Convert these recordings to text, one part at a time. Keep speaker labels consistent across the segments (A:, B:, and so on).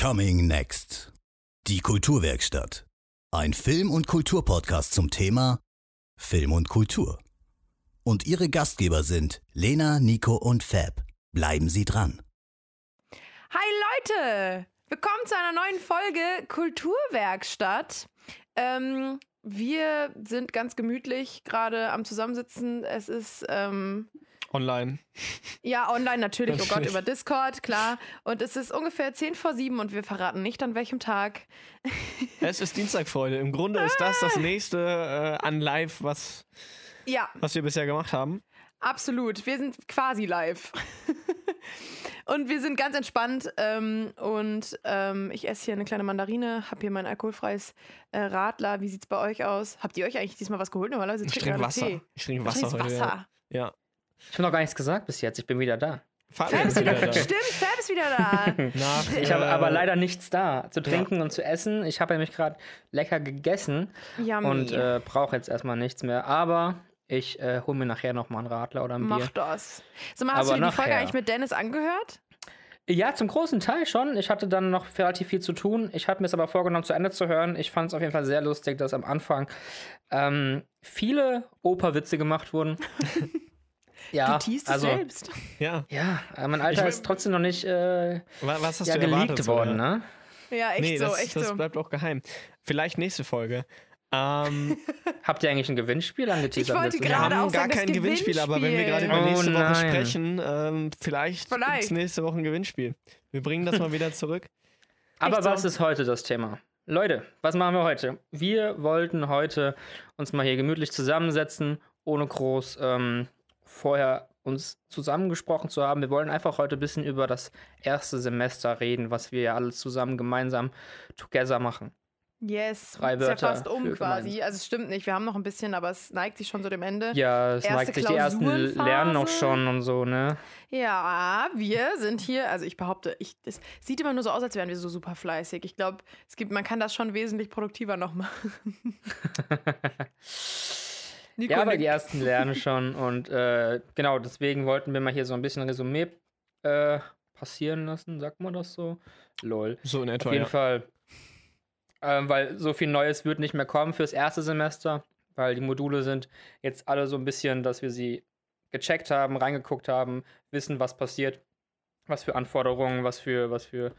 A: Coming Next. Die Kulturwerkstatt. Ein Film- und Kulturpodcast zum Thema Film und Kultur. Und ihre Gastgeber sind Lena, Nico und Fab. Bleiben Sie dran.
B: Hi Leute! Willkommen zu einer neuen Folge Kulturwerkstatt. Ähm, wir sind ganz gemütlich gerade am Zusammensitzen. Es ist ähm,
C: Online.
B: ja online natürlich, oh Gott,
C: Natürlich.
B: über Discord, klar. Und es ist ungefähr 10 vor 7 und wir verraten nicht an welchem Tag.
C: Es ist Dienstag, Freunde. Im Grunde ist das das nächste äh, an Live, was,
B: Ja,
C: was wir bisher gemacht haben.
B: absolut. Wir sind quasi live. und wir sind ganz entspannt. Ähm, und ähm, ich esse hier eine kleine Mandarine, habe hier mein alkoholfreies äh, Radler. Wie sieht's bei euch aus? Habt ihr euch eigentlich diesmal was geholt? Normalerweise
C: Ich trinke Wasser.
B: Tee.
C: Ich trinke Wasser.
B: Wasser.
C: Ja. ja.
D: Ich habe noch gar nichts gesagt bis jetzt. Ich bin wieder da.
C: Fabian
B: Fab
C: ist
B: wieder
C: wieder
B: da. Stimmt, Fab ist wieder da.
C: Nach,
D: Ich habe
C: äh,
D: aber leider nichts da zu trinken und zu essen. Ich habe nämlich gerade lecker gegessen
B: Yummy.
D: und äh, brauche jetzt erstmal nichts mehr. Aber ich äh, hole mir nachher noch mal einen Radler oder ein
B: Mach
D: Bier.
B: das. Sag mal, hast
D: Aber
B: du dir die Folge eigentlich mit Dennis angehört?
D: Ja, zum großen Teil schon. Ich hatte dann noch relativ viel zu tun. Ich habe mir es aber vorgenommen, zu Ende zu hören. Ich fand es auf jeden Fall sehr lustig, dass am Anfang ähm, viele Operwitze gemacht wurden. ja,
B: du es
D: also,
B: selbst.
C: Ja.
D: Ja, mein Alter
C: mein-
D: ist trotzdem noch nicht äh,
C: Wa- Was hast
D: ja,
C: du
D: geleakt worden,
C: ja?
D: ne?
B: Ja, echt
C: Nee,
B: so,
C: das,
B: echt
C: das
B: so.
C: bleibt auch geheim. Vielleicht nächste Folge. Ähm,
D: Habt ihr eigentlich ein Gewinnspiel angeteasert?
B: wollte
D: letztes
C: wir
B: Gerade
D: Mal?
C: haben
B: auch
C: gar
B: sagen, das
C: kein Gewinnspiel, aber wenn wir gerade über
D: Oh
C: nächste Woche
D: nein.
C: sprechen, ähm, vielleicht,
B: Vielleicht.
C: gibt's nächste Woche ein Gewinnspiel. Wir bringen das mal wieder zurück.
D: Aber
B: Echt so.
D: was ist heute das Thema? Leute, was machen wir heute? Wir wollten heute uns mal hier gemütlich zusammensetzen, ohne groß ähm, vorher uns zusammengesprochen zu haben. Wir wollen einfach heute ein bisschen über das erste Semester reden, was wir ja alle zusammen gemeinsam together machen.
B: Yes.
D: Drei
B: ist ja
D: Wörter
B: fast um quasi.
D: gemeint.
B: Also es stimmt nicht, wir haben noch ein bisschen, aber es neigt sich schon so dem Ende.
D: Ja, es
B: Erste
D: neigt sich die ersten. Lernen noch schon und so, ne?
B: Ja, wir sind hier, also ich behaupte, ich, es sieht immer nur so aus, als wären wir so super fleißig. Ich glaube, es gibt, man kann das schon wesentlich produktiver noch machen. Nico
D: Ja, aber die ersten lernen schon und äh, genau, deswegen wollten wir mal hier so ein bisschen Resümee äh, passieren lassen, sagt man das so? Lol.
C: So in etwa,
D: Auf jeden
C: ja.
D: Fall. Ähm, weil so viel Neues wird nicht mehr kommen fürs erste Semester, weil die Module sind jetzt alle so ein bisschen, dass wir sie gecheckt haben, reingeguckt haben, wissen, was passiert, was für Anforderungen, was für, was für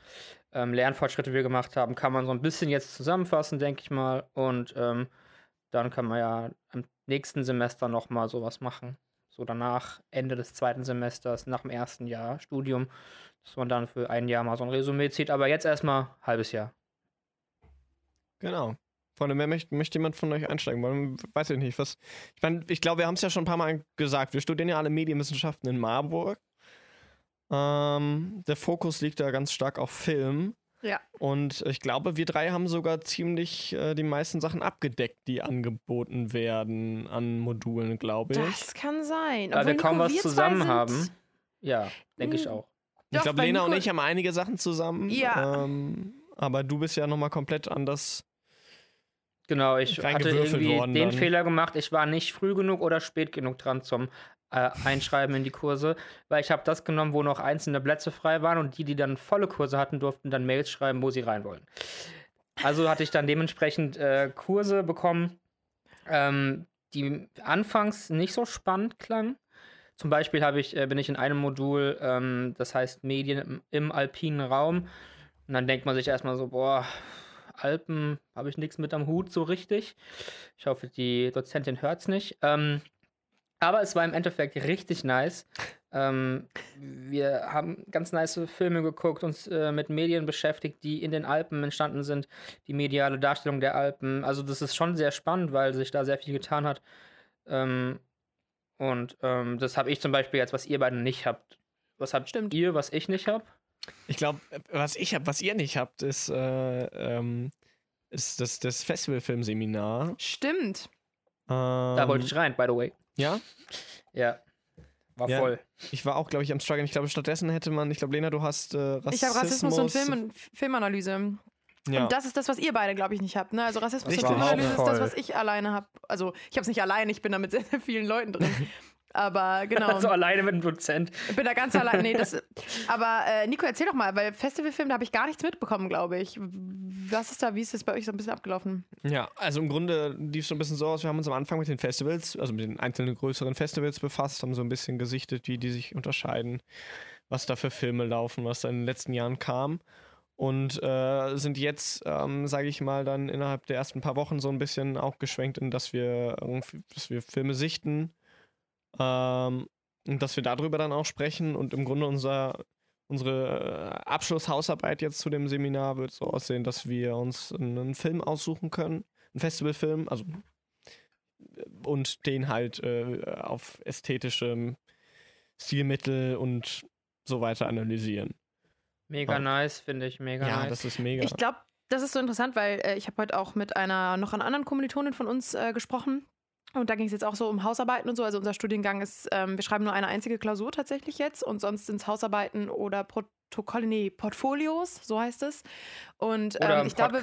D: ähm, Lernfortschritte wir gemacht haben, kann man so ein bisschen jetzt zusammenfassen, denke ich mal. Und ähm, dann kann man ja im nächsten Semester nochmal sowas machen. So danach, Ende des zweiten Semesters, nach dem ersten Jahr Studium, dass man dann für ein Jahr mal so ein Resümee zieht. Aber jetzt erstmal halbes Jahr.
C: Genau. Freunde, wer möchte, möchte jemand von euch einsteigen wollen? Weiß ich nicht. Was, ich meine, ich glaube, wir haben es ja schon ein paar Mal gesagt. Wir studieren ja alle Medienwissenschaften in Marburg. Ähm, der Fokus liegt da ganz stark auf Film.
B: Ja.
C: Und ich glaube, wir drei haben sogar ziemlich äh, die meisten Sachen abgedeckt, die angeboten werden an Modulen, glaube ich.
B: Das kann sein.
D: Weil
B: Obwohl,
D: wir kaum was zusammen haben. Ja, denke ich
B: Hm.
D: auch.
C: ich
B: Doch,
C: glaube,
B: bei
C: Lena und
B: Nico-
C: ich haben einige Sachen zusammen.
B: Ja.
C: Ähm, aber du bist ja nochmal komplett anders.
D: Genau, ich hatte irgendwie den
C: dann.
D: Fehler gemacht, ich war nicht früh genug oder spät genug dran zum äh, Einschreiben in die Kurse, weil ich habe das genommen, wo noch einzelne Plätze frei waren und die, die dann volle Kurse hatten, durften dann Mails schreiben, wo sie rein wollen. Also hatte ich dann dementsprechend äh, Kurse bekommen, ähm, die anfangs nicht so spannend klangen. Zum Beispiel ich, äh, bin ich in einem Modul, ähm, das heißt Medien im, im alpinen Raum. Und dann denkt man sich erstmal so, boah, Alpen habe ich nichts mit am Hut so richtig. Ich hoffe, die Dozentin hört es nicht. Ähm, aber es war im Endeffekt richtig nice. Ähm, wir haben ganz nice Filme geguckt, uns äh, mit Medien beschäftigt, die in den Alpen entstanden sind, die mediale Darstellung der Alpen. Also das ist schon sehr spannend, weil sich da sehr viel getan hat. Ähm, und ähm, das habe ich zum Beispiel jetzt, was ihr beiden nicht habt. Was habt
B: Stimmt.
D: ihr, was ich nicht habe?
C: Ich glaube, was ich habe, was ihr nicht habt, ist, äh, ähm, ist das, das Festivalfilmseminar.
B: Stimmt.
C: Ähm,
D: Da wollte ich rein, by the way.
C: Ja,
D: Ja. War
C: Ja.
D: voll.
C: ich war auch, glaube ich, am Struggle. Ich glaube, stattdessen hätte man, ich glaube, Lena, du hast äh, Rassismus.
B: Ich habe Rassismus und Film Filmanalyse.
C: Ja.
B: Und das ist das, was ihr beide, glaube ich, nicht habt. Ne? Also Rassismus
C: Richtig.
B: und Filmanalyse ist das, was ich alleine habe. Also ich habe es nicht alleine, ich bin da mit sehr, sehr vielen Leuten drin. Aber genau.
D: Also alleine mit dem Dozent.
B: Ich bin da ganz allein. Nee, das, aber äh, Nico, erzähl doch mal, weil Festivalfilm, da habe ich gar nichts mitbekommen, glaube ich. Was ist da, wie ist das bei euch so ein bisschen abgelaufen?
C: Ja, also im Grunde lief es so ein bisschen so aus, wir haben uns am Anfang mit den Festivals, also mit den einzelnen größeren Festivals befasst, haben so ein bisschen gesichtet, wie die sich unterscheiden, was da für Filme laufen, was da in den letzten Jahren kam. Und äh, sind jetzt, ähm, sage ich mal, dann innerhalb der ersten paar Wochen so ein bisschen auch geschwenkt in, dass wir, irgendwie- dass wir Filme sichten ähm, und dass wir darüber dann auch sprechen. Und im Grunde unser, unsere äh, Abschlusshausarbeit jetzt zu dem Seminar wird so aussehen, dass wir uns einen Film aussuchen können, einen Festivalfilm, also äh, und den halt äh, auf ästhetischem Stilmittel und so weiter analysieren.
D: Mega
C: Ja.
D: nice, finde ich. Mega
C: Ja,
D: nice.
C: das ist mega.
B: Ich glaube, das ist so interessant, weil äh, ich habe heute auch mit einer noch einer anderen Kommilitonin von uns äh, gesprochen. Und da ging es jetzt auch so um Hausarbeiten und so. Also unser Studiengang ist, ähm, wir schreiben nur eine einzige Klausur tatsächlich jetzt und sonst sind es Hausarbeiten oder Protokolle, nee, Portfolios, so heißt es. Und
D: Oder
B: ähm,
D: ein
B: ich glaube,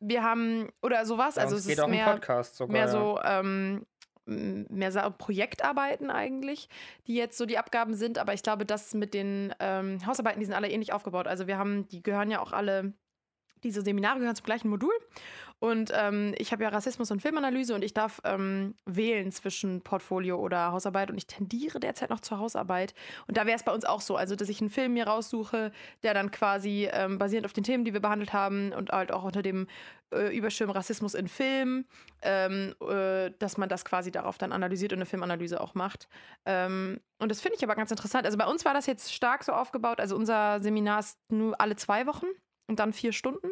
B: wir haben, oder sowas, also
D: Bei
B: es
D: geht
B: ist
D: auch
B: mehr,
D: Podcast sogar.
B: mehr
D: ja.
B: so ähm, mehr so Projektarbeiten eigentlich, die jetzt so die Abgaben sind. Aber ich glaube, das mit den ähm, Hausarbeiten, die sind alle ähnlich aufgebaut. Also wir haben, die gehören ja auch alle, diese Seminare gehören zum gleichen Modul. Und ähm, ich habe ja Rassismus und Filmanalyse und ich darf ähm, wählen zwischen Portfolio oder Hausarbeit und ich tendiere derzeit noch zur Hausarbeit. Und da wäre es bei uns auch so, also dass ich einen Film mir raussuche, der dann quasi ähm, basierend auf den Themen, die wir behandelt haben und halt auch unter dem äh, Überschirm Rassismus in Film, ähm, äh, dass man das quasi darauf dann analysiert und eine Filmanalyse auch macht. Ähm, und das finde ich aber ganz interessant. Also bei uns war das jetzt stark so aufgebaut. Also unser Seminar ist nur alle zwei Wochen und dann vier Stunden.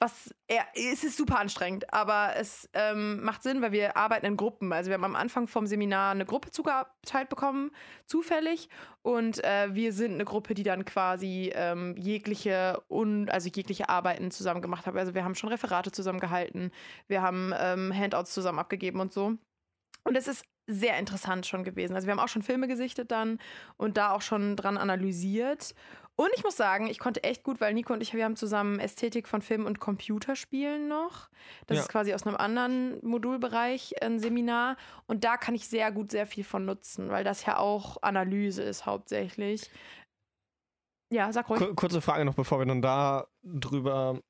B: Was eher, es ist super anstrengend, aber es ähm, macht Sinn, weil wir arbeiten in Gruppen. Also wir haben am Anfang vom Seminar eine Gruppe zugeteilt bekommen, zufällig. Und äh, wir sind eine Gruppe, die dann quasi ähm, jegliche un also jegliche Arbeiten zusammen gemacht hat. Also wir haben schon Referate zusammen gehalten, wir haben ähm, Handouts zusammen abgegeben und so. Und es ist sehr interessant schon gewesen. Also wir haben auch schon Filme gesichtet dann und da auch schon dran analysiert. Und ich muss sagen, ich konnte echt gut, weil Nico und ich, wir haben zusammen Ästhetik von Film und Computerspielen noch. Das
C: Ja.
B: ist quasi aus einem anderen Modulbereich ein Seminar. Und da kann ich sehr gut sehr viel von nutzen, weil das ja auch Analyse ist hauptsächlich. Ja, sag ruhig.
C: Kur kurze Frage noch, bevor wir dann da drüber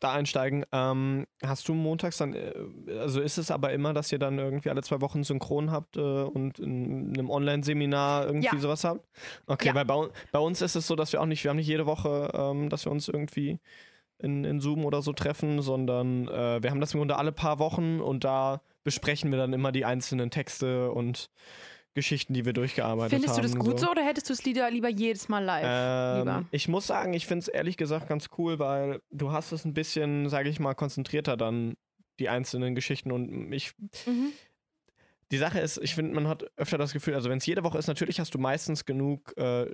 C: da einsteigen. Ähm, hast du montags dann, äh, also ist es aber immer, dass ihr dann irgendwie alle zwei Wochen synchron habt äh, und in einem Online-Seminar irgendwie
B: Ja.
C: sowas habt? Okay,
B: Ja.
C: weil bei, bei uns ist es so, dass wir auch nicht, wir haben nicht jede Woche, ähm, dass wir uns irgendwie in, in Zoom oder so treffen, sondern äh, wir haben das im Grunde alle paar Wochen und da besprechen wir dann immer die einzelnen Texte und Geschichten, die wir durchgearbeitet haben.
B: Findest du das gut so. oder hättest du es lieber, lieber jedes Mal live? lieber?
C: Ähm, ich muss sagen, ich finde es ehrlich gesagt ganz cool, weil du hast es ein bisschen, sage ich mal, konzentrierter dann, die einzelnen Geschichten und ich.
B: Mhm.
C: Die Sache ist, ich finde, man hat öfter das Gefühl, also wenn es jede Woche ist, natürlich hast du meistens genug äh,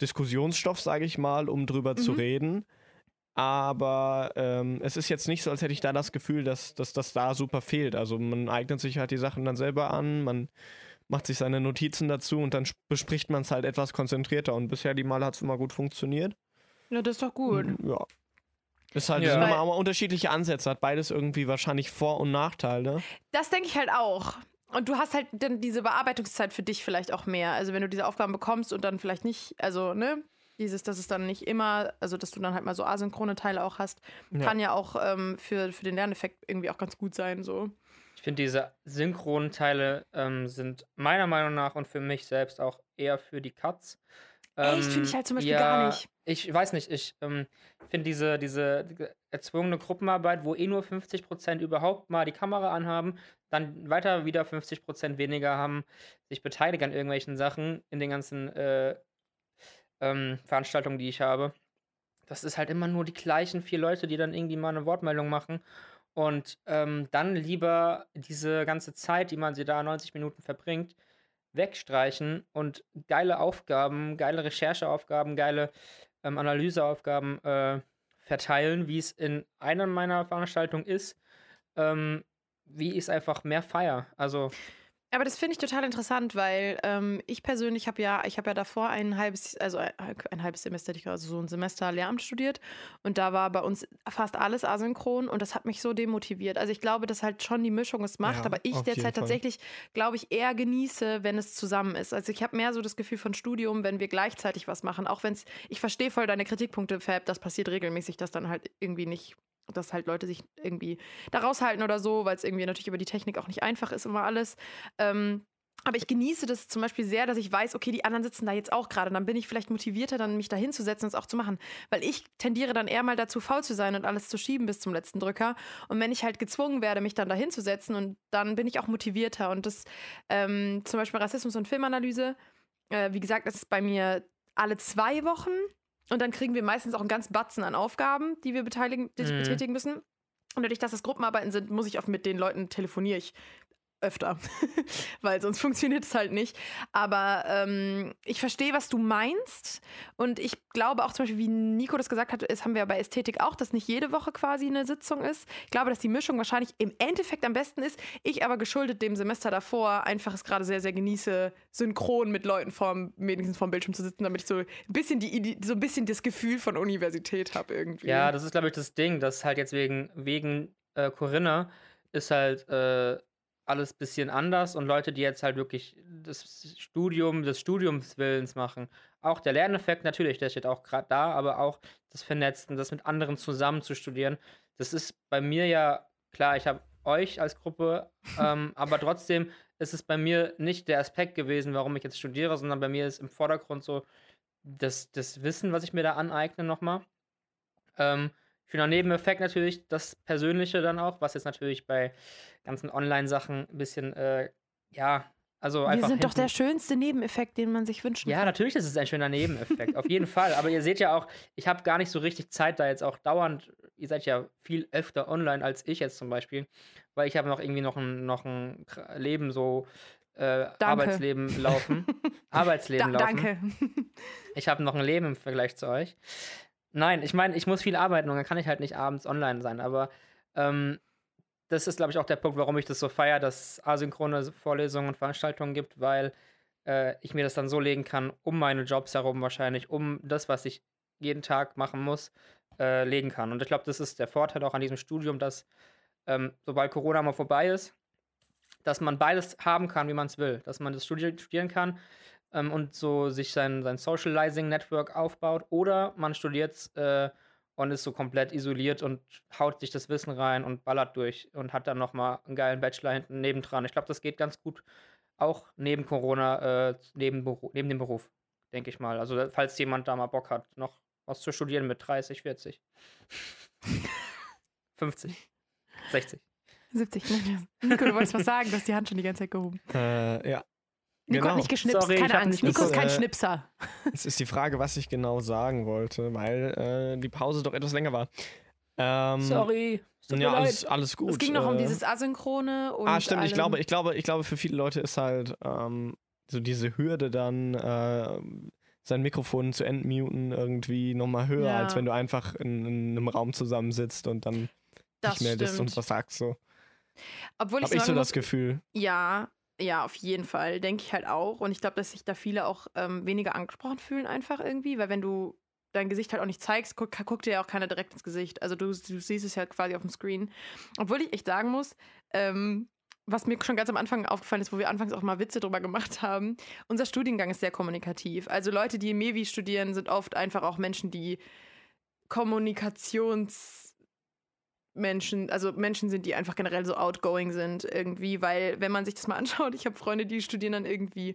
C: Diskussionsstoff, sage ich mal, um drüber zu
B: Mhm.
C: reden. Aber ähm, es ist jetzt nicht so, als hätte ich da das Gefühl, dass, dass das da super fehlt. Also man eignet sich halt die Sachen dann selber an, man macht sich seine Notizen dazu und dann sp- bespricht man es halt etwas konzentrierter. Und bisher die Male hat es immer gut funktioniert.
B: Ja, das ist doch gut.
C: Ja. Ist halt,
D: Ja.
C: das sind immer auch unterschiedliche Ansätze, hat beides irgendwie wahrscheinlich Vor- und Nachteile.
B: Das denke ich halt auch. Und du hast halt dann diese Bearbeitungszeit für dich vielleicht auch mehr. Also wenn du diese Aufgaben bekommst und dann vielleicht nicht, also ne, dieses, dass es dann nicht immer, also dass du dann halt mal so asynchrone Teile auch hast,
C: Ja.
B: kann ja auch ähm, für, für den Lerneffekt irgendwie auch ganz gut sein. So.
D: Ich finde, diese synchronen Teile ähm, sind meiner Meinung nach und für mich selbst auch eher für die Cuts.
B: Echt?
D: Ähm,
B: Finde ich halt zum Beispiel
D: ja,
B: gar nicht.
D: Ich weiß nicht, ich ähm, finde diese, diese diese erzwungene Gruppenarbeit, wo eh nur 50% überhaupt mal die Kamera anhaben, dann weiter wieder 50% weniger haben, sich beteiligen an irgendwelchen Sachen in den ganzen äh, ähm, Veranstaltungen, die ich habe. Das ist halt immer nur die gleichen vier Leute, die dann irgendwie mal eine Wortmeldung machen. Und ähm, dann lieber diese ganze Zeit, die man sie da 90 Minuten verbringt, wegstreichen und geile Aufgaben, geile Rechercheaufgaben, geile ähm, Analyseaufgaben äh, verteilen, wie es in einer meiner Veranstaltungen ist, ähm, wie ich es einfach mehr feier. Also
B: Aber das finde ich total interessant, weil ähm, ich persönlich habe ja, ich habe ja davor ein halbes, also ein, ein halbes Semester, also so ein Semester Lehramt studiert und da war bei uns fast alles asynchron und das hat mich so demotiviert. Also ich glaube, dass halt schon die Mischung es macht,
C: Ja,
B: aber ich derzeit
C: Fall.
B: tatsächlich, glaube ich, eher genieße, wenn es zusammen ist. Also ich habe mehr so das Gefühl von Studium, wenn wir gleichzeitig was machen, auch wenn es, ich verstehe voll deine Kritikpunkte, Fab, das passiert regelmäßig, dass dann halt irgendwie nicht dass halt Leute sich irgendwie da raushalten oder so, weil es irgendwie natürlich über die Technik auch nicht einfach ist, immer alles. Ähm, aber ich genieße das zum Beispiel sehr, dass ich weiß, okay, die anderen sitzen da jetzt auch gerade. Dann bin ich vielleicht motivierter, dann mich da hinzusetzen und es auch zu machen. Weil ich tendiere dann eher mal dazu, faul zu sein und alles zu schieben bis zum letzten Drücker. Und wenn ich halt gezwungen werde, mich dann da hinzusetzen, und dann bin ich auch motivierter. Und das ähm, zum Beispiel Rassismus und Filmanalyse, äh, wie gesagt, das ist bei mir alle zwei Wochen. Und dann kriegen wir meistens auch einen ganzen Batzen an Aufgaben, die wir beteiligen, die
D: Mhm.
B: betätigen müssen. Und dadurch, dass das Gruppenarbeiten sind, muss ich oft mit den Leuten telefoniere ich öfter, weil sonst funktioniert es halt nicht. Aber ähm, ich verstehe, was du meinst. Und ich glaube auch zum Beispiel, wie Nico das gesagt hat, das haben wir ja bei Ästhetik auch, dass nicht jede Woche quasi eine Sitzung ist. Ich glaube, dass die Mischung wahrscheinlich im Endeffekt am besten ist. Ich aber geschuldet dem Semester davor einfach es gerade sehr, sehr genieße, synchron mit Leuten vorm, wenigstens vorm Bildschirm zu sitzen, damit ich so ein bisschen die so ein bisschen das Gefühl von Universität habe irgendwie.
D: Ja, das ist, glaube ich, das Ding, dass halt jetzt wegen, wegen äh, Corinna ist halt äh, alles ein bisschen anders und Leute, die jetzt halt wirklich das Studium des Studiums Willens machen. Auch der Lerneffekt natürlich, der steht auch gerade da, aber auch das Vernetzen, das mit anderen zusammen zu studieren, das ist bei mir ja klar, ich habe euch als Gruppe, ähm, aber trotzdem ist es bei mir nicht der Aspekt gewesen, warum ich jetzt studiere, sondern bei mir ist im Vordergrund so das, das Wissen, was ich mir da aneigne nochmal. Ähm, schöner Nebeneffekt natürlich, das Persönliche dann auch, was jetzt natürlich bei ganzen Online-Sachen ein bisschen, äh, ja, also
B: wir
D: einfach.
B: sind doch der schönste Nebeneffekt, den man sich wünschen
D: ja,
B: kann.
D: natürlich ist es ein schöner Nebeneffekt, auf jeden Fall. Aber ihr seht ja auch, ich habe gar nicht so richtig Zeit, da jetzt auch dauernd, ihr seid ja viel öfter online als ich jetzt zum Beispiel, weil ich habe noch irgendwie noch ein, noch ein Leben so, äh, Arbeitsleben laufen. Arbeitsleben
B: Da,
D: laufen.
B: danke.
D: Ich habe noch ein Leben im Vergleich zu euch. Nein, ich meine, ich muss viel arbeiten und dann kann ich halt nicht abends online sein. Aber ähm, das ist, glaube ich, auch der Punkt, warum ich das so feiere, dass es asynchrone Vorlesungen und Veranstaltungen gibt, weil äh, ich mir das dann so legen kann, um meine Jobs herum wahrscheinlich, um das, was ich jeden Tag machen muss, äh, legen kann. Und ich glaube, das ist der Vorteil auch an diesem Studium, dass ähm, sobald Corona mal vorbei ist, dass man beides haben kann, wie man es will. Dass man das Studi studieren kann ähm, und so sich sein, sein Socializing-Network aufbaut oder man studiert äh, und ist so komplett isoliert und haut sich das Wissen rein und ballert durch und hat dann nochmal einen geilen Bachelor hinten nebendran. Ich glaube, das geht ganz gut auch neben Corona, äh, neben, neben dem Beruf, denke ich mal. Also falls jemand da mal Bock hat, noch was zu studieren mit 30, 40, 50, 60.
B: 70. Nein, Nico, du wolltest was sagen, du hast die Hand schon die ganze Zeit gehoben.
C: Äh, ja.
B: Nico
C: Genau.
B: hat nicht geschnipst,
D: Sorry,
B: keine Angst.
D: nicht
B: Nico ist kein
C: äh,
B: Schnipser.
C: Es ist die Frage, was ich genau sagen wollte, weil äh, die Pause doch etwas länger war. Ähm,
D: Sorry.
C: Ja,
D: leid.
C: alles, alles gut.
B: es ging noch um
C: äh,
B: dieses Asynchrone und.
C: Ah, stimmt. Ich glaube, ich glaube, ich glaube, für viele Leute ist halt ähm, so diese Hürde dann äh, sein Mikrofon zu entmuten irgendwie nochmal höher,
B: Ja.
C: als wenn du einfach in, in einem Raum zusammensitzt und dann
B: das
C: dich meldest
B: stimmt.
C: und was sagst so.
B: Obwohl ich
C: ich so das Gefühl.
B: Ja, ja, auf jeden Fall. Denke ich halt auch. Und ich glaube, dass sich da viele auch ähm, weniger angesprochen fühlen, einfach irgendwie, weil wenn du dein Gesicht halt auch nicht zeigst, guck, guckt dir ja auch keiner direkt ins Gesicht. Also du, du siehst es ja quasi auf dem Screen. Obwohl ich echt sagen muss, ähm, was mir schon ganz am Anfang aufgefallen ist, wo wir anfangs auch mal Witze drüber gemacht haben, unser Studiengang ist sehr kommunikativ. Also Leute, die im MEVI studieren, sind oft einfach auch Menschen, die Kommunikationsmenschen, also Menschen sind, die einfach generell so outgoing sind irgendwie, weil wenn man sich das mal anschaut, ich habe Freunde, die studieren dann irgendwie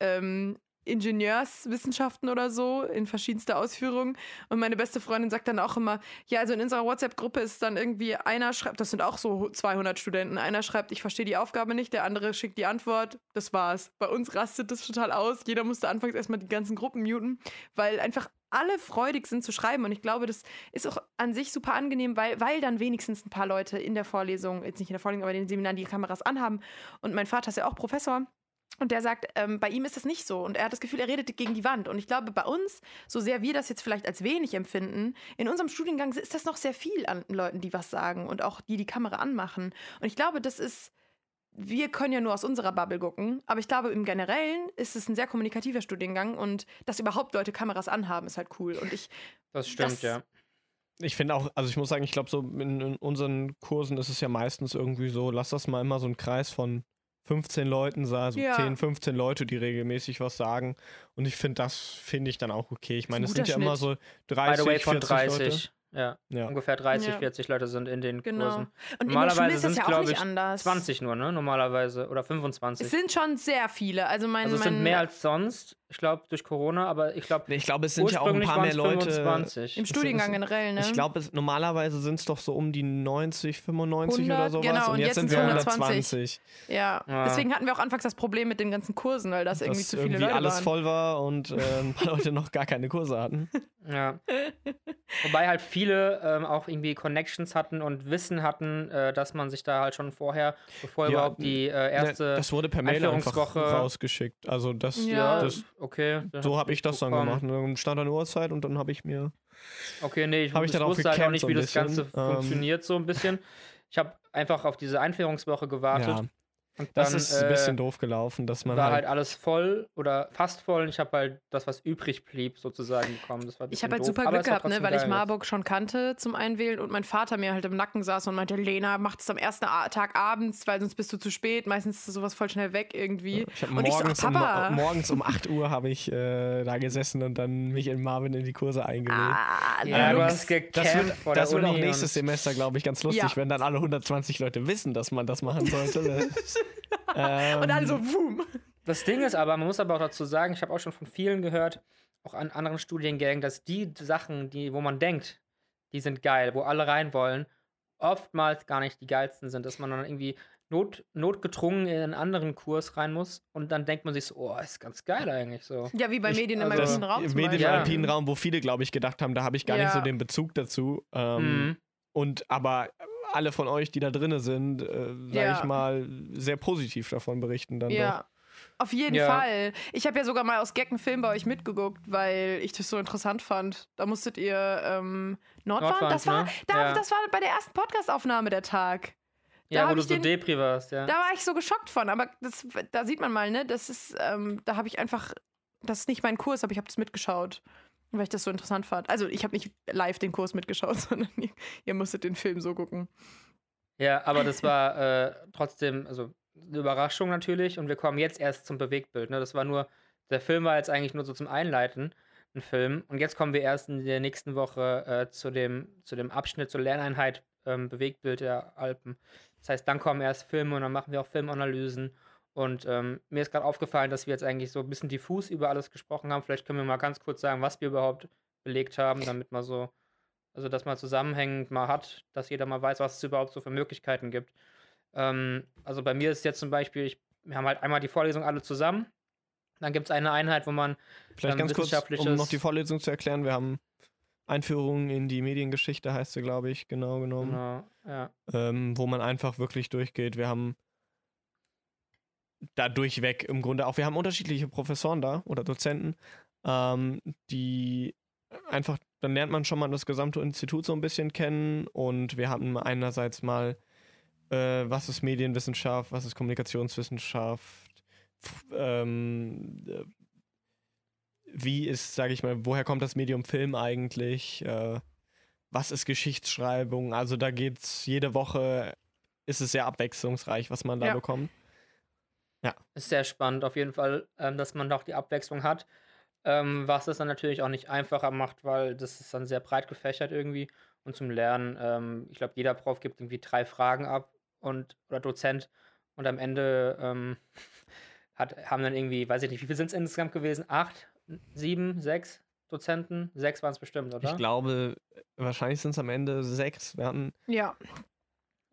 B: ähm, Ingenieurswissenschaften oder so in verschiedenster Ausführung. Und meine beste Freundin sagt dann auch immer, ja, also in unserer WhatsApp-Gruppe ist dann irgendwie einer schreibt, das sind auch so 200 Studenten, einer schreibt, ich verstehe die Aufgabe nicht, der andere schickt die Antwort, das war's. Bei uns rastet das total aus. Jeder musste anfangs erstmal die ganzen Gruppen muten, weil einfach alle freudig sind zu schreiben. Und ich glaube, das ist auch an sich super angenehm, weil, weil dann wenigstens ein paar Leute in der Vorlesung, jetzt nicht in der Vorlesung, aber in den Seminaren die Kameras anhaben. Und mein Vater ist ja auch Professor. Und der sagt, ähm, bei ihm ist das nicht so. Und er hat das Gefühl, er redet gegen die Wand. Und ich glaube, bei uns, so sehr wir das jetzt vielleicht als wenig empfinden, in unserem Studiengang ist das noch sehr viel an Leuten, die was sagen und auch die die Kamera anmachen. Und ich glaube, das ist wir können ja nur aus unserer Bubble gucken, aber ich glaube, im Generellen ist es ein sehr kommunikativer Studiengang und dass überhaupt Leute Kameras anhaben, ist halt cool. Und ich,
D: Das stimmt,
B: Das-
D: ja.
C: Ich finde auch, also ich muss sagen, ich glaube, so in, in unseren Kursen ist es ja meistens irgendwie so, lass das mal immer so ein Kreis von 15 Leuten sein, so
B: Ja.
C: 10, 15 Leute, die regelmäßig was sagen. Und ich finde, das finde ich dann auch okay. Ich
B: ein
C: meine, es sind ja immer
B: Schnitt.
C: so
D: By
C: 30,
D: the way, von
C: 40
D: 30.
C: Leute.
D: Ja.
C: Ja.
D: Ungefähr 30,
B: Ja.
D: 40 Leute sind in den
B: genau.
D: Kursen.
B: Und
D: Normalerweise sind
B: ja
D: es,
B: auch
D: glaube
B: nicht
D: ich,
B: anders.
D: 20 nur, ne? Normalerweise. Oder
B: Es
D: 25.
B: sind schon sehr viele. Also mein,
D: Also es
B: mein,
D: sind mehr als sonst. Ich glaube, durch Corona, aber ich glaube,
C: Nee, Ich glaube, es sind ja auch ein
D: ursprünglich
C: paar
D: waren
C: mehr
D: es
C: Leute.
D: 25.
B: im Studiengang generell, ne?
C: Ich glaube, es- normalerweise sind es doch so um die 90, 95 oder
B: 100,
C: sowas.
B: genau,
C: und
B: und
C: jetzt,
B: jetzt
C: sind wir
B: 120.
C: 120.
B: Ja,
D: Ja.
B: deswegen hatten wir auch anfangs das Problem mit den ganzen Kursen, weil das irgendwie
C: dass
B: zu viele
C: irgendwie
B: Leute
C: alles
B: waren.
C: voll war und äh, ein paar Leute noch gar keine Kurse hatten.
D: Ja. Wobei halt viele ähm, auch irgendwie Connections hatten und Wissen hatten, äh, dass man sich da halt schon vorher, bevor
C: Ja,
D: überhaupt die äh, erste.
C: Ne, das wurde per Mail einfach
D: Einführungswoche-
C: rausgeschickt. Also das,
B: Ja.
C: das
D: okay.
C: so habe ich das dann gemacht. Und Dann stand eine Uhrzeit und dann habe ich mir.
D: Okay, nee, ich,
C: Hab ich
D: ich wusste halt auch nicht,
C: so
D: wie
C: ein
D: das Ganze
C: bisschen. Ähm,
D: funktioniert, so ein bisschen. Ich habe einfach auf diese Einführungswoche gewartet.
C: Ja,
D: und
C: das
D: dann,
C: ist ein bisschen
D: äh,
C: doof gelaufen, dass man
D: war
C: halt,
D: halt alles voll oder fast voll und ich habe halt das, was übrig blieb, sozusagen bekommen. Das
B: Ich habe halt
D: doof,
B: super
D: aber
B: Glück gehabt, ne, weil ich. Marburg schon kannte zum Einwählen und mein Vater mir halt im Nacken saß und meinte, Lena, mach das am ersten A Tag abends, weil sonst bist du zu spät. Meistens ist sowas voll schnell weg irgendwie.
C: ich hab
B: und ich so,
C: morgens, um, morgens um 8 Uhr habe ich äh, da gesessen und dann mich in Marvin in die Kurse eingelegt.
B: Ah,
D: Ja, hast gecampt
C: Das wird,
D: vor
C: das
D: der
C: wird auch nächstes Semester, glaube ich, ganz lustig,
B: Ja.
C: wenn dann alle 120 Leute wissen, dass man das machen sollte. ähm,
B: Und alle so, boom.
D: Das Ding ist aber, man muss aber auch dazu sagen, ich habe auch schon von vielen gehört, auch an anderen Studiengängen, dass die Sachen, die, wo man denkt, die sind geil, wo alle rein wollen, oftmals gar nicht die geilsten sind, dass man dann irgendwie not, notgedrungen in einen anderen Kurs rein muss und dann denkt man sich so, oh, ist ganz geil eigentlich so.
B: Ja, wie bei
C: Ich-
B: Medien im
D: also-
B: alpinen Raum
C: Medien im
D: Ja.
C: alpinen Raum, wo viele, glaube ich, gedacht haben, da habe ich gar nicht
B: Ja.
C: so den Bezug dazu. Ähm,
D: Mhm.
C: Und aber alle von euch, die da drinnen sind, äh, sage
B: Ja.
C: ich mal, sehr positiv davon berichten dann
B: Ja. Auf jeden
D: Ja.
B: Fall. Ich habe ja sogar mal aus Gag einen Film bei euch mitgeguckt, weil ich das so interessant fand. Da musstet ihr ähm, Nordwand,
D: Nordwand,
B: das war,
D: ne?
B: da,
D: Ja.
B: das war bei der ersten Podcastaufnahme der Tag. Da
D: Ja, wo du
B: ich
D: so
B: den-
D: Depri warst, ja.
B: Da war ich so geschockt von, aber das, da sieht man mal, ne, das ist, ähm, da habe ich einfach, das ist nicht mein Kurs, aber ich habe das mitgeschaut, weil ich das so interessant fand. Also ich habe nicht live den Kurs mitgeschaut, sondern ihr, ihr musstet den Film so gucken.
D: Ja, aber das war äh, trotzdem, also eine Überraschung natürlich und wir kommen jetzt erst zum Bewegtbild. Ne? Das war nur, der Film war jetzt eigentlich nur so zum Einleiten, ein Film. Und jetzt kommen wir erst in der nächsten Woche äh, zu, dem, zu dem Abschnitt zur Lerneinheit ähm, Bewegtbild der Alpen. Das heißt, dann kommen erst Filme und dann machen wir auch Filmanalysen. Und ähm, mir ist gerade aufgefallen, dass wir jetzt eigentlich so ein bisschen diffus über alles gesprochen haben. Vielleicht können wir mal ganz kurz sagen, was wir überhaupt belegt haben, damit man so, also dass man zusammenhängend mal hat, dass jeder mal weiß, was es überhaupt so für Möglichkeiten gibt. Ähm, also bei mir ist jetzt zum Beispiel, ich, wir haben halt einmal die Vorlesung alle zusammen. Dann gibt es eine Einheit, wo man
C: Vielleicht
D: ähm,
C: ganz kurz, um noch die Vorlesung zu erklären. Wir haben Einführung in die Mediengeschichte, heißt sie, glaube ich, genau genommen.
D: Genau, ja.
C: ähm, wo man einfach wirklich durchgeht. Wir haben da durchweg im Grunde auch, wir haben unterschiedliche Professoren da oder Dozenten, ähm, die einfach, dann lernt man schon mal das gesamte Institut so ein bisschen kennen und wir hatten einerseits mal, äh, was ist Medienwissenschaft, was ist Kommunikationswissenschaft, ähm, äh, wie ist, sage ich mal, woher kommt das Medium Film eigentlich, äh, was ist Geschichtsschreibung, also da geht's jede Woche, ist es sehr abwechslungsreich, was man da
B: Ja.
C: bekommt.
D: Ist sehr spannend auf jeden Fall, ähm, dass man doch die Abwechslung hat. Ähm, was es dann natürlich auch nicht einfacher macht, weil das ist dann sehr breit gefächert irgendwie. Und zum Lernen, ähm, ich glaube, jeder Prof gibt irgendwie drei Fragen ab und oder Dozent und am Ende ähm, hat, haben dann irgendwie, weiß ich nicht, wie viele sind es insgesamt gewesen? Acht, sieben, sechs Dozenten? Sechs waren es bestimmt, oder?
C: Ich glaube, wahrscheinlich sind es am Ende sechs. Wir hatten
B: Ja.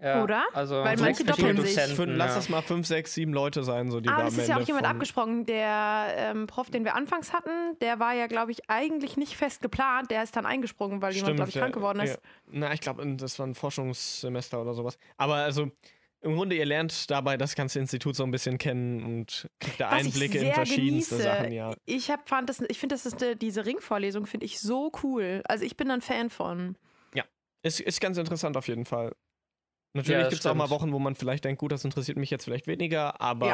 D: Ja,
B: Oder?
D: Also
B: Weil manche doppeln sich.
C: fünf,
D: Dozenten,
C: lass
D: ja.
C: das mal fünf, sechs, sieben Leute sein, so die
B: Aber es ist ja auch jemand abgesprungen. Der ähm, Prof, den wir anfangs hatten, der war ja, glaube ich, eigentlich nicht fest geplant. Der ist dann eingesprungen, weil jemand, glaube ich,
C: ja,
B: krank geworden ist.
C: Ja. Na, ich glaube, das war ein Forschungssemester oder sowas. Aber also, im Grunde, ihr lernt dabei das ganze Institut so ein bisschen kennen und kriegt da Einblicke in
B: sehr
C: verschiedenste
B: genieße.
C: Sachen, ja.
B: Ich hab, fand das, ich finde, das ist äh, diese Ringvorlesung finde ich so cool. Also ich bin da ein Fan von.
C: Ist, ist ganz interessant auf jeden Fall. Natürlich
D: das
C: gibt es auch mal. Wochen, wo man vielleicht denkt, gut, das interessiert mich jetzt vielleicht weniger, aber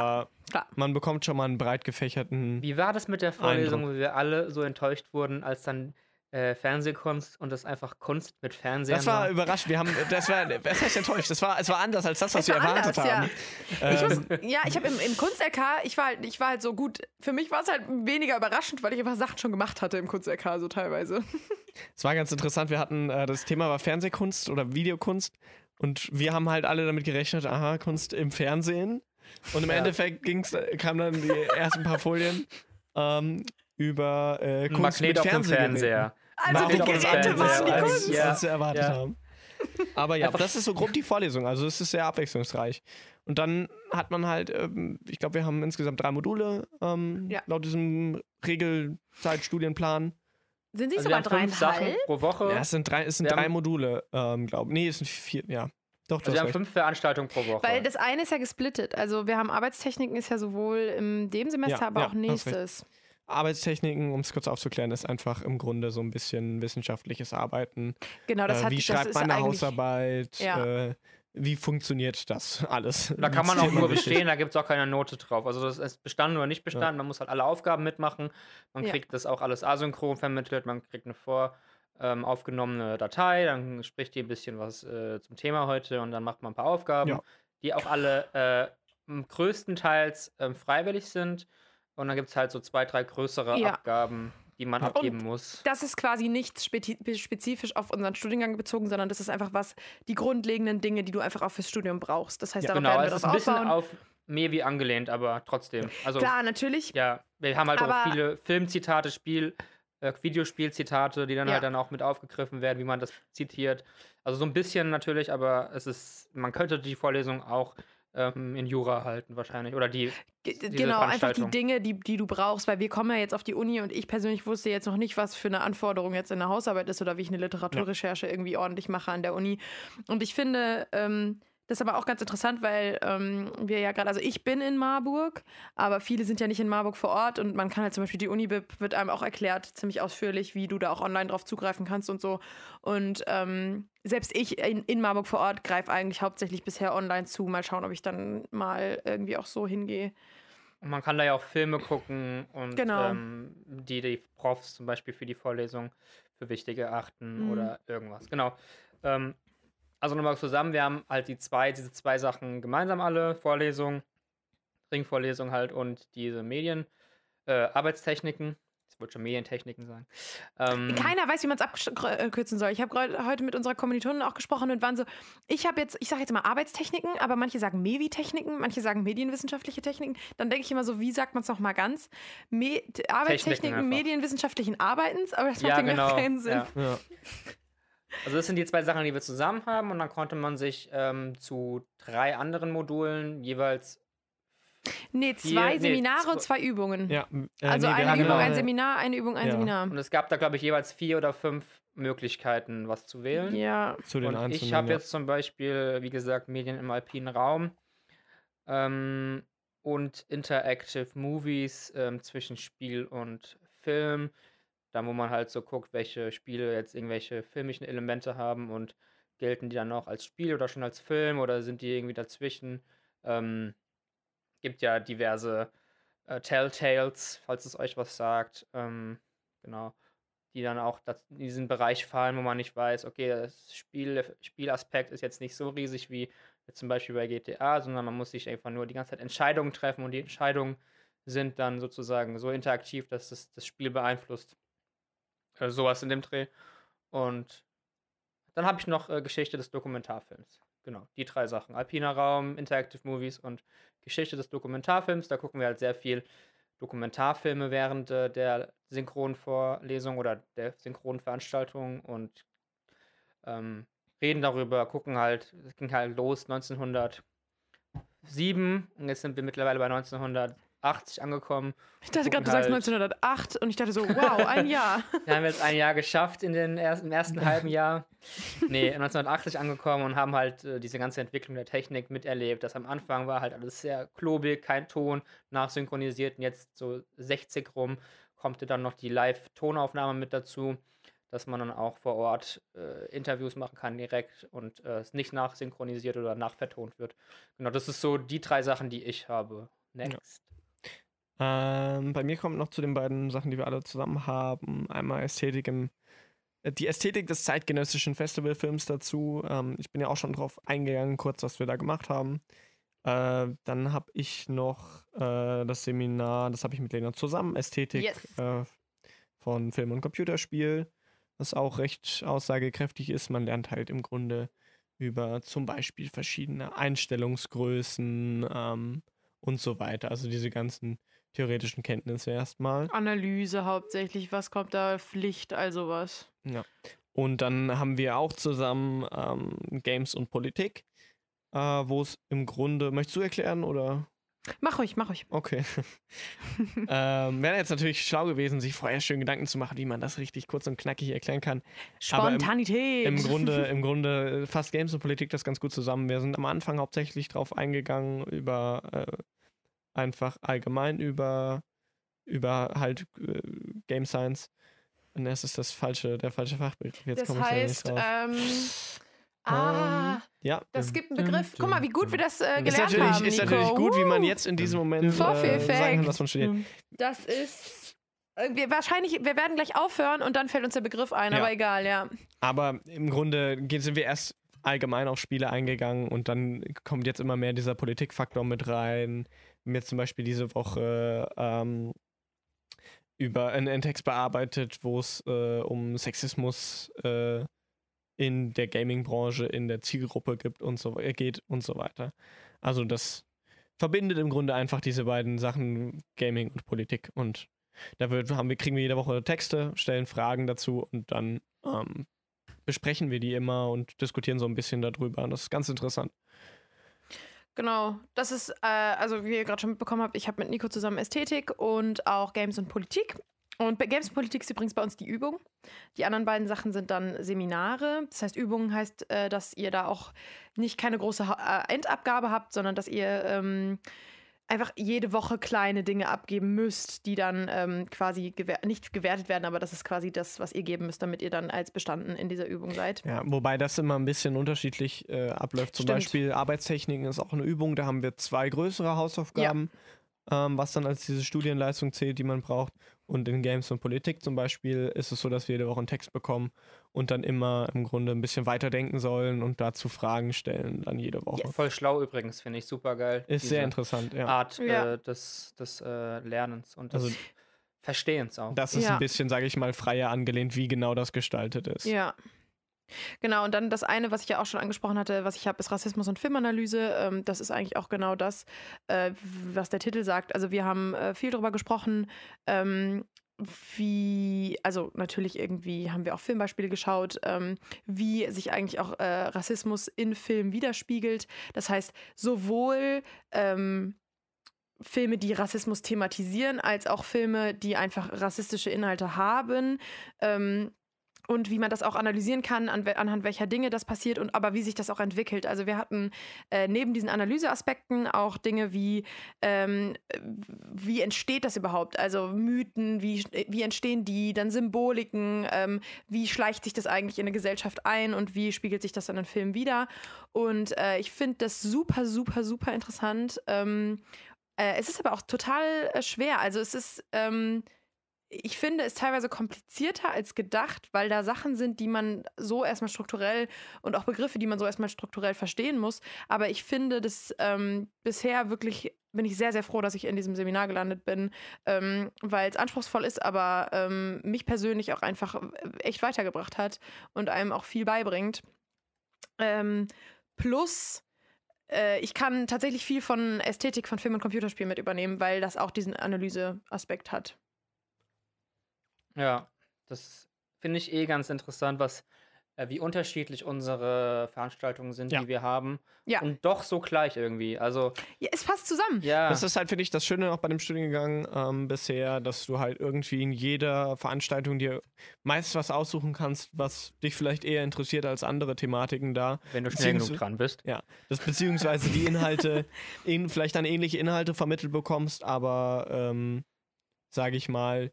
B: Ja,
C: man bekommt schon mal einen breit gefächerten.
D: Wie war das mit der Vorlesung, wo wir alle so enttäuscht wurden, als dann äh, Fernsehkunst und das einfach Kunst mit Fernsehen
C: Das war überraschend. Wir haben, das war, was heißt enttäuscht? Das war, es war anders als das, was
B: Es
C: wir
B: war
C: erwartet
B: anders, ja.
C: haben.
B: Ich
C: Ähm,
B: muss, ja, ich habe im, im Kunst-LK, ich war, halt, ich war halt so gut. Für mich war es halt weniger überraschend, weil ich einfach Sachen schon gemacht hatte im Kunst-LK, so teilweise.
C: Es war ganz interessant. Wir hatten, äh, das Thema war Fernsehkunst oder Videokunst. Und wir haben halt alle damit gerechnet, aha, Kunst im Fernsehen. Und im
D: Ja.
C: Endeffekt ging's, kamen dann die ersten paar Folien ähm, über äh, Kunst
D: Magnet
C: mit
D: auf dem
C: Fernsehgeräten.
D: Fernseher.
B: Also
C: War
B: die Geräte waren die
C: als,
B: Kunst.
D: Ja,
C: als wir erwartet
D: ja.
C: haben. Aber ja, das ist so grob die Vorlesung. Also es ist sehr abwechslungsreich. Und dann hat man halt, ähm, ich glaube, wir haben insgesamt drei Module ähm,
B: Ja.
C: laut diesem Regelzeitstudienplan.
B: Sind sie
D: Also
B: sogar dreieinhalb?
D: pro Woche.
C: Ja, es sind drei, es sind
D: Wir
C: drei
D: haben-
C: Module, ähm, glaube Nee, es sind vier, ja. Doch,
D: Also wir haben
C: recht.
D: fünf Veranstaltungen pro Woche.
B: Weil das eine ist ja gesplittet. Also wir haben Arbeitstechniken ist ja sowohl in dem Semester,
C: Ja,
B: aber
C: ja,
B: auch nächstes.
C: Arbeitstechniken, um es kurz aufzuklären, ist einfach im Grunde so ein bisschen wissenschaftliches Arbeiten.
B: Genau, das
C: äh,
B: hat
C: wie
B: das
C: schreibt
B: ist
C: man eine Hausarbeit?
B: Ja.
C: Äh, wie funktioniert das alles?
D: da kann man auch nur bestehen, da gibt es auch keine Note drauf. Also das ist bestanden oder nicht bestanden, man muss halt alle Aufgaben mitmachen. Man
B: Ja.
D: kriegt das auch alles asynchron vermittelt, man kriegt eine vor ähm, aufgenommene Datei, dann spricht die ein bisschen was äh, zum Thema heute und dann macht man ein paar Aufgaben,
C: Ja.
D: die auch alle äh, größtenteils ähm, freiwillig sind. Und dann gibt es halt so zwei, drei größere
B: Ja.
D: Abgaben, die man
C: Ja.
D: abgeben muss.
B: Das ist quasi nicht spezi spezifisch auf unseren Studiengang bezogen, sondern das ist einfach was, die grundlegenden Dinge, die du einfach auch fürs Studium brauchst. Das heißt,
C: Ja,
B: darauf
D: Genau,
B: werden wir
D: es ist
B: drauf
D: ein bisschen
B: aufbauen.
D: auf Mevi angelehnt, aber trotzdem. Also
B: Klar, natürlich.
D: Ja, wir haben halt auch viele Filmzitate, Spiel, äh, Videospielzitate, die dann
B: Ja.
D: halt dann auch mit aufgegriffen werden, wie man das zitiert. Also so ein bisschen natürlich, aber es ist, man könnte die Vorlesung auch ähm, in Jura halten wahrscheinlich. Oder die,
B: Genau, einfach die. Dinge, die, die du brauchst, weil wir kommen ja jetzt auf die Uni und ich persönlich wusste jetzt noch nicht, was für eine Anforderung jetzt in der Hausarbeit ist oder wie ich eine Literaturrecherche irgendwie ordentlich mache an der Uni. Und ich finde, ähm, das ist aber auch ganz interessant, weil ähm, wir ja gerade, also ich bin in Marburg, aber viele sind ja nicht in Marburg vor Ort und man kann halt zum Beispiel die Uni-Bib wird einem auch erklärt, ziemlich ausführlich, wie du da auch online drauf zugreifen kannst und so. Und ähm, selbst ich in, in Marburg vor Ort greife eigentlich hauptsächlich bisher online zu. Mal schauen, ob ich dann mal irgendwie auch so hingehe.
D: und man kann da ja auch Filme gucken und
B: Genau.
D: ähm, die die Profs zum Beispiel für die Vorlesung für wichtig erachten
B: Mhm.
D: oder irgendwas. Genau. Ähm, also nochmal zusammen, wir haben halt die zwei, diese zwei Sachen gemeinsam alle, Vorlesung, Ringvorlesung halt und diese Medien, äh, Arbeitstechniken. Ich wollte schon Medientechniken sagen. Ähm,
B: Keiner weiß, wie man es abkürzen soll. Ich habe heute mit unserer Kommilitonin auch gesprochen und waren so, ich habe jetzt, ich sage jetzt mal Arbeitstechniken, aber manche sagen Mevi-Techniken, manche sagen medienwissenschaftliche Techniken. Dann denke ich immer so, wie sagt man es nochmal ganz? Me Arbeitstechniken medienwissenschaftlichen Arbeitens, aber das macht
D: ja, genau.
B: keinen Sinn.
D: Ja.
C: Ja.
D: Also das sind die zwei Sachen, die wir zusammen haben und dann konnte man sich ähm, zu drei anderen Modulen jeweils
B: Nee, zwei
D: nee,
B: Seminare und zwei Übungen.
C: ja äh,
B: also
C: nee,
B: eine Übung,
D: genau.
B: ein Seminar, eine Übung, ein
C: Ja.
B: Seminar.
D: und es gab da glaube ich jeweils vier oder fünf Möglichkeiten, was zu wählen.
B: Ja,
C: Zu den
D: Und ich habe
C: ja.
D: jetzt zum Beispiel, wie gesagt, Medien im alpinen Raum ähm, und Interactive Movies ähm, zwischen Spiel und Film. Da, wo man halt so guckt, welche Spiele jetzt irgendwelche filmischen Elemente haben und gelten die dann auch als Spiel oder schon als Film oder sind die irgendwie dazwischen? Ähm, gibt ja diverse äh, Telltales, falls es euch was sagt. Ähm, genau die dann auch das, in diesen Bereich fallen, wo man nicht weiß, okay, das Spiel, Spielaspekt ist jetzt nicht so riesig wie zum Beispiel bei GTA, sondern man muss sich einfach nur die ganze Zeit Entscheidungen treffen und die Entscheidungen sind dann sozusagen so interaktiv, dass es das Spiel beeinflusst. Äh, sowas in dem Dreh. Und dann habe ich noch äh, Geschichte des Dokumentarfilms. Genau, die drei Sachen. Alpiner Raum, Interactive Movies und Geschichte des Dokumentarfilms. Da gucken wir halt sehr viel Dokumentarfilme während äh, der Synchronvorlesung oder der Synchronveranstaltung und ähm, reden darüber, gucken halt, es ging halt los 1907 und jetzt sind wir mittlerweile bei 1980 angekommen.
B: ich dachte gerade, du sagst
D: halt-
B: 1908 und ich dachte so, wow, ein Jahr.
D: Wir haben jetzt ein Jahr geschafft in den ersten, im ersten halben Jahr. Nee, 1980 angekommen und haben halt äh, diese ganze Entwicklung der Technik miterlebt. Das am Anfang war halt alles sehr klobig, kein Ton, nachsynchronisiert und jetzt so 60 rum kommt dann noch die Live-Tonaufnahme mit dazu. dass man dann auch vor Ort äh, Interviews machen kann direkt und äh, es nicht nachsynchronisiert oder nachvertont wird. Genau, das ist so die drei Sachen, die ich habe. Next.
C: Ähm, bei mir kommt noch zu den beiden Sachen, die wir alle zusammen haben, einmal Ästhetik im äh, die Ästhetik des zeitgenössischen Festivalfilms dazu. Ähm, ich bin ja auch schon drauf eingegangen, kurz, was wir da gemacht haben. Äh, dann habe ich noch äh, das Seminar, das habe ich mit Lena zusammen, Ästhetik
B: Yes.
C: äh, von Film und Computerspiel, was auch recht aussagekräftig ist. Man lernt halt im Grunde über zum Beispiel verschiedene Einstellungsgrößen ähm, und so weiter. Also diese ganzen theoretischen Kenntnisse erstmal.
B: Analyse hauptsächlich, was kommt da, Pflicht, also was.
C: Und dann haben wir auch zusammen ähm, Games und Politik, äh, wo es im Grunde, möchtest du erklären oder?
B: Mach ruhig, mach ruhig.
C: Okay. ähm, Wäre jetzt natürlich schlau gewesen, sich vorher schön Gedanken zu machen, wie man das richtig kurz und knackig erklären kann. Aber im-
B: Spontanität.
C: Im Grunde, im Grunde fasst Games und Politik das ganz gut zusammen. Wir sind am Anfang hauptsächlich drauf eingegangen, über äh, einfach allgemein über, über halt äh, Game Science. Und das ist das falsche, der falsche Fachbegriff. Jetzt
B: das
C: komme ich leider nicht
B: heißt,
C: drauf.
B: ähm, ah,
C: Ähm, ja.
B: das gibt einen Begriff. Guck mal, wie gut wir das äh,
C: Ist
B: gelernt
C: natürlich,
B: haben,
C: ist
B: Nico.
C: natürlich gut, wie man jetzt in diesem Moment äh, sagen kann, was man studiert.
B: Das ist. Wir, wahrscheinlich, wir werden gleich aufhören und dann fällt uns der Begriff ein,
C: Ja.
B: aber egal, ja.
C: Aber im Grunde gehen- sind wir erst allgemein auf Spiele eingegangen und dann kommt jetzt immer mehr dieser Politikfaktor mit rein. Jetzt zum Beispiel diese Woche ähm, über einen, einen Text bearbeitet, wo es äh, um Sexismus äh, in der Gaming-Branche, in der Zielgruppe gibt und so äh, geht und so weiter. Also das verbindet im Grunde einfach diese beiden Sachen, Gaming und Politik. Und da wird, haben wir, kriegen wir jede Woche Texte, stellen Fragen dazu und dann ähm, besprechen wir die immer und diskutieren so ein bisschen darüber. Und das ist ganz interessant.
B: Genau, das ist, äh, also wie ihr gerade schon mitbekommen habt, ich habe mit Nico zusammen Ästhetik und auch Games und Politik. Und bei Games und Politik ist übrigens bei uns die Übung. Die anderen beiden Sachen sind dann Seminare. Das heißt, Übungen heißt, äh, dass ihr da auch nicht keine große Ha- äh, Endabgabe habt, sondern dass ihr ähm, einfach jede Woche kleine Dinge abgeben müsst, die dann ähm, quasi gewer nicht gewertet werden, aber das ist quasi das, was ihr geben müsst, damit ihr dann als bestanden in dieser Übung seid.
C: Ja, wobei das immer ein bisschen unterschiedlich äh, abläuft. Zum
B: Stimmt.
C: Beispiel Arbeitstechniken ist auch eine Übung. Da haben wir zwei größere Hausaufgaben, ähm, was dann als diese Studienleistung zählt, die man braucht. Und in Games und Politik zum Beispiel ist es so, dass wir jede Woche einen Text bekommen und dann immer im Grunde ein bisschen weiterdenken sollen und dazu Fragen stellen, dann jede Woche.
D: Voll schlau übrigens, finde ich super geil.
C: Ist sehr interessant, ja.
D: Art
B: Ja.
D: äh, des, des äh, Lernens und des
C: Also-
D: Verstehens auch.
C: Das ist
B: Ja.
C: ein bisschen, sage ich mal, freier angelehnt, wie genau das gestaltet ist.
B: Ja. Genau, und dann das eine, was ich ja auch schon angesprochen hatte, was ich habe, ist Rassismus und Filmanalyse. Ähm, das ist eigentlich auch genau das, äh, was der Titel sagt. Also wir haben äh, viel darüber gesprochen, ähm, wie, also natürlich irgendwie haben wir auch Filmbeispiele geschaut, ähm, wie sich eigentlich auch äh, Rassismus in Filmen widerspiegelt. Das heißt, sowohl ähm, Filme, die Rassismus thematisieren, als auch Filme, die einfach rassistische Inhalte haben. Ähm, und wie man das auch analysieren kann, an, anhand welcher Dinge das passiert und aber wie sich das auch entwickelt. Also wir hatten äh, neben diesen Analyseaspekten auch Dinge wie, ähm, äh, wie entsteht das überhaupt? Also Mythen, wie, wie entstehen die, dann Symboliken, ähm, wie schleicht sich das eigentlich in eine Gesellschaft ein und wie spiegelt sich das dann in Filmen wieder? Und äh, ich finde das super, super, super interessant. Ähm, äh, es ist aber auch total äh, schwer. Also es ist, ähm, ich finde es teilweise komplizierter als gedacht, weil da Sachen sind, die man so erstmal strukturell und auch Begriffe, die man so erstmal strukturell verstehen muss. Aber ich finde das ähm, bisher wirklich, bin ich sehr, sehr froh, dass ich in diesem Seminar gelandet bin, ähm, weil es anspruchsvoll ist, aber ähm, mich persönlich auch einfach echt weitergebracht hat und einem auch viel beibringt. Ähm, plus äh, ich kann tatsächlich viel von Ästhetik von Film- und Computerspielen mit übernehmen, weil das auch diesen Analyseaspekt hat.
D: Ja, das finde ich eh ganz interessant, was, äh, wie unterschiedlich unsere Veranstaltungen sind,
C: Ja.
D: die wir haben.
B: Ja.
D: Und doch so gleich irgendwie. Also,
B: Ja, es passt zusammen.
D: ja.
C: Das ist halt, finde ich, das Schöne auch bei dem Studiengang ähm, bisher, dass du halt irgendwie in jeder Veranstaltung dir meist was aussuchen kannst, was dich vielleicht eher interessiert als andere Thematiken da.
D: wenn du schnell genug
C: beziehungsweise-
D: dran bist.
C: Ja, das beziehungsweise die Inhalte, in, vielleicht dann ähnliche Inhalte vermittelt bekommst, aber ähm, sage ich mal,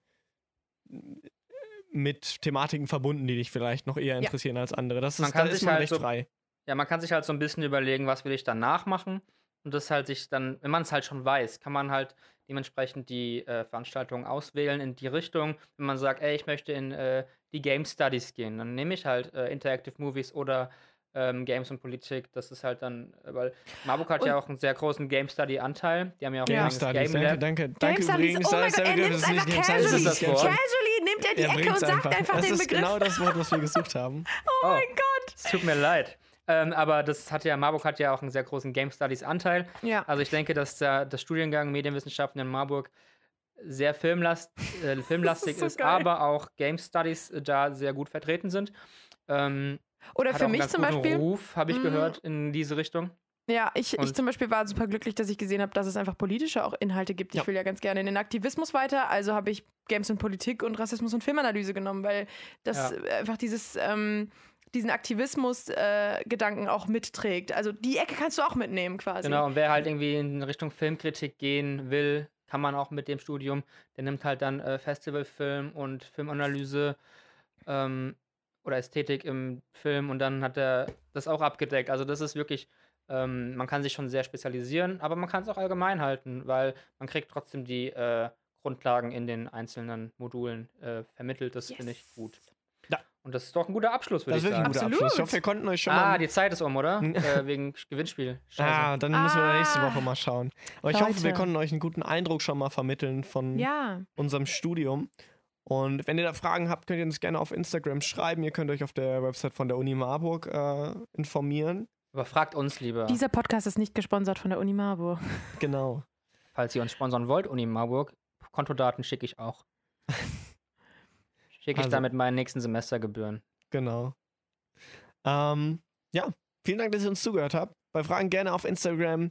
C: mit Thematiken verbunden, die dich vielleicht noch eher interessieren als andere. Das ist,
D: Man kann
C: da ist
D: sich
C: man
D: halt
C: recht
D: so-
C: frei.
D: Ja, man kann sich halt so ein bisschen überlegen, was will ich danach machen. Und das halt sich dann, wenn man es halt schon weiß, kann man halt dementsprechend die äh, Veranstaltungen auswählen in die Richtung. Wenn man sagt, ey, ich möchte in äh, die Game Studies gehen, dann nehme ich halt äh, Interactive Movies oder ähm, Games und Politik. Das ist halt dann, äh, weil Marburg hat ja auch einen sehr großen Game Study Anteil. Die haben ja auch
B: Ja.
C: Game
D: ein
C: Studies,
D: Game
C: danke, danke,
B: Game
C: danke
B: Studies,
C: übrigens.
B: oh mein
C: ist
B: Gott, er nimmt
C: das
B: es
C: ist
B: einfach casually.
D: Das ist das.
B: Casually nimmt er die
C: Er
B: Ecke und sagt
C: einfach.
B: einfach
C: das
B: den
C: ist
B: Begriff.
C: genau das Wort, was wir gesucht haben.
B: Oh mein Gott.
D: Es tut mir leid. Ähm, aber das hat ja, Marburg hat ja auch einen sehr großen Game Studies Anteil.
B: Ja.
D: Also ich denke, dass der, der Studiengang Medienwissenschaften in Marburg sehr filmlast, äh, filmlastig
B: so
D: ist, aber auch Game Studies äh, da sehr gut vertreten sind. Ähm,
B: Oder
D: hat
B: für mich zum Beispiel.
D: Ruf, habe ich
B: Mm.
D: gehört, in diese Richtung.
B: Ja, ich, ich zum Beispiel war super glücklich, dass ich gesehen habe, dass es einfach politische auch Inhalte gibt. Ich
C: Ja.
B: will ja ganz gerne in den Aktivismus weiter, also habe ich Games und Politik und Rassismus und Filmanalyse genommen, weil das
D: Ja.
B: äh, einfach dieses, ähm, diesen Aktivismus-Gedanken auch mitträgt. Also die Ecke kannst du auch mitnehmen quasi.
D: Genau, und wer halt irgendwie in Richtung Filmkritik gehen will, kann man auch mit dem Studium, der nimmt halt dann äh, Festivalfilm und Filmanalyse ähm, oder Ästhetik im Film und dann hat er das auch abgedeckt. Also das ist wirklich, ähm, man kann sich schon sehr spezialisieren, aber man kann es auch allgemein halten, weil man kriegt trotzdem die äh, Grundlagen in den einzelnen Modulen äh, vermittelt. Das finde ich
B: Yes.
D: gut.
C: Ja.
D: Und das ist doch ein guter Abschluss, würde
C: Das
D: ich
C: ist wirklich ein
D: sagen.
C: guter
B: Absolut.
C: Abschluss. Ich hoffe, wir konnten euch schon
D: Ah,
C: mal.
D: die Zeit ist um, oder? äh, wegen Gewinnspiel. Scheiße.
C: Ah, dann müssen wir nächste
B: Ah.
C: Woche mal schauen. Aber ich hoffe, wir
B: Leute.
C: konnten euch einen guten Eindruck schon mal vermitteln von
B: Ja.
C: unserem Studium. Und wenn ihr da Fragen habt, könnt ihr uns gerne auf Instagram schreiben. Ihr könnt euch auf der Website von der Uni Marburg äh, informieren.
D: Aber fragt uns lieber.
B: Dieser Podcast ist nicht gesponsert von der Uni Marburg.
C: Genau.
D: Falls ihr uns sponsern wollt, Uni Marburg, Kontodaten schicke ich auch. Schicke ich
C: Also-
D: dann mit meinen nächsten Semestergebühren.
C: Genau. Ähm, ja, vielen Dank, dass ihr uns zugehört habt. Bei Fragen gerne auf Instagram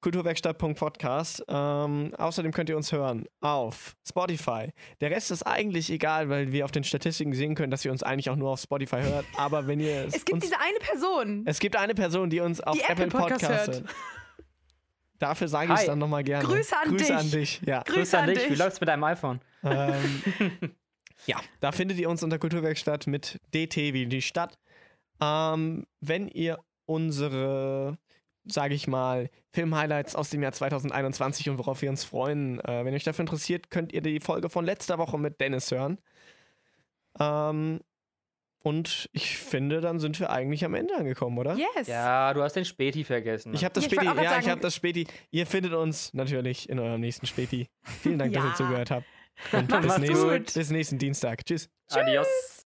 C: kulturwerkstatt.podcast. Ähm, außerdem könnt ihr uns hören auf Spotify. Der Rest ist eigentlich egal, weil wir auf den Statistiken sehen können, dass ihr uns eigentlich auch nur auf Spotify hört. Aber wenn ihr
B: Es gibt
C: uns,
B: diese eine Person.
C: es gibt eine Person, die uns auf
B: Die
C: Apple,
B: Apple Podcast
C: Podcast
B: hört.
C: hört. Dafür sage ich es dann nochmal gerne.
B: Grüße an
C: Grüße
B: dich.
C: an dich. Ja.
B: Grüße an
D: dich. Wie
B: dich.
D: läuft's mit deinem iPhone?
C: Ähm, ja, da findet ihr uns unter Kulturwerkstatt mit DT wie die Stadt. Ähm, wenn ihr unsere, sage ich mal, Filmhighlights aus dem Jahr 2021 und worauf wir uns freuen, äh, wenn euch dafür interessiert, könnt ihr die Folge von letzter Woche mit Dennis hören. Ähm, und ich finde, dann sind wir eigentlich am Ende angekommen, oder?
B: Yes.
D: Ja, du hast den Späti vergessen.
C: Ich habe das
B: Ja, ich
C: Späti, ja, ich
B: sagen-
C: habe das Späti. Ihr findet uns natürlich in eurem nächsten Späti. Vielen Dank, dass
B: Ja.
C: ihr zugehört habt. Und bis nächsten,
D: gut.
C: bis nächsten Dienstag. Tschüss.
D: Adios.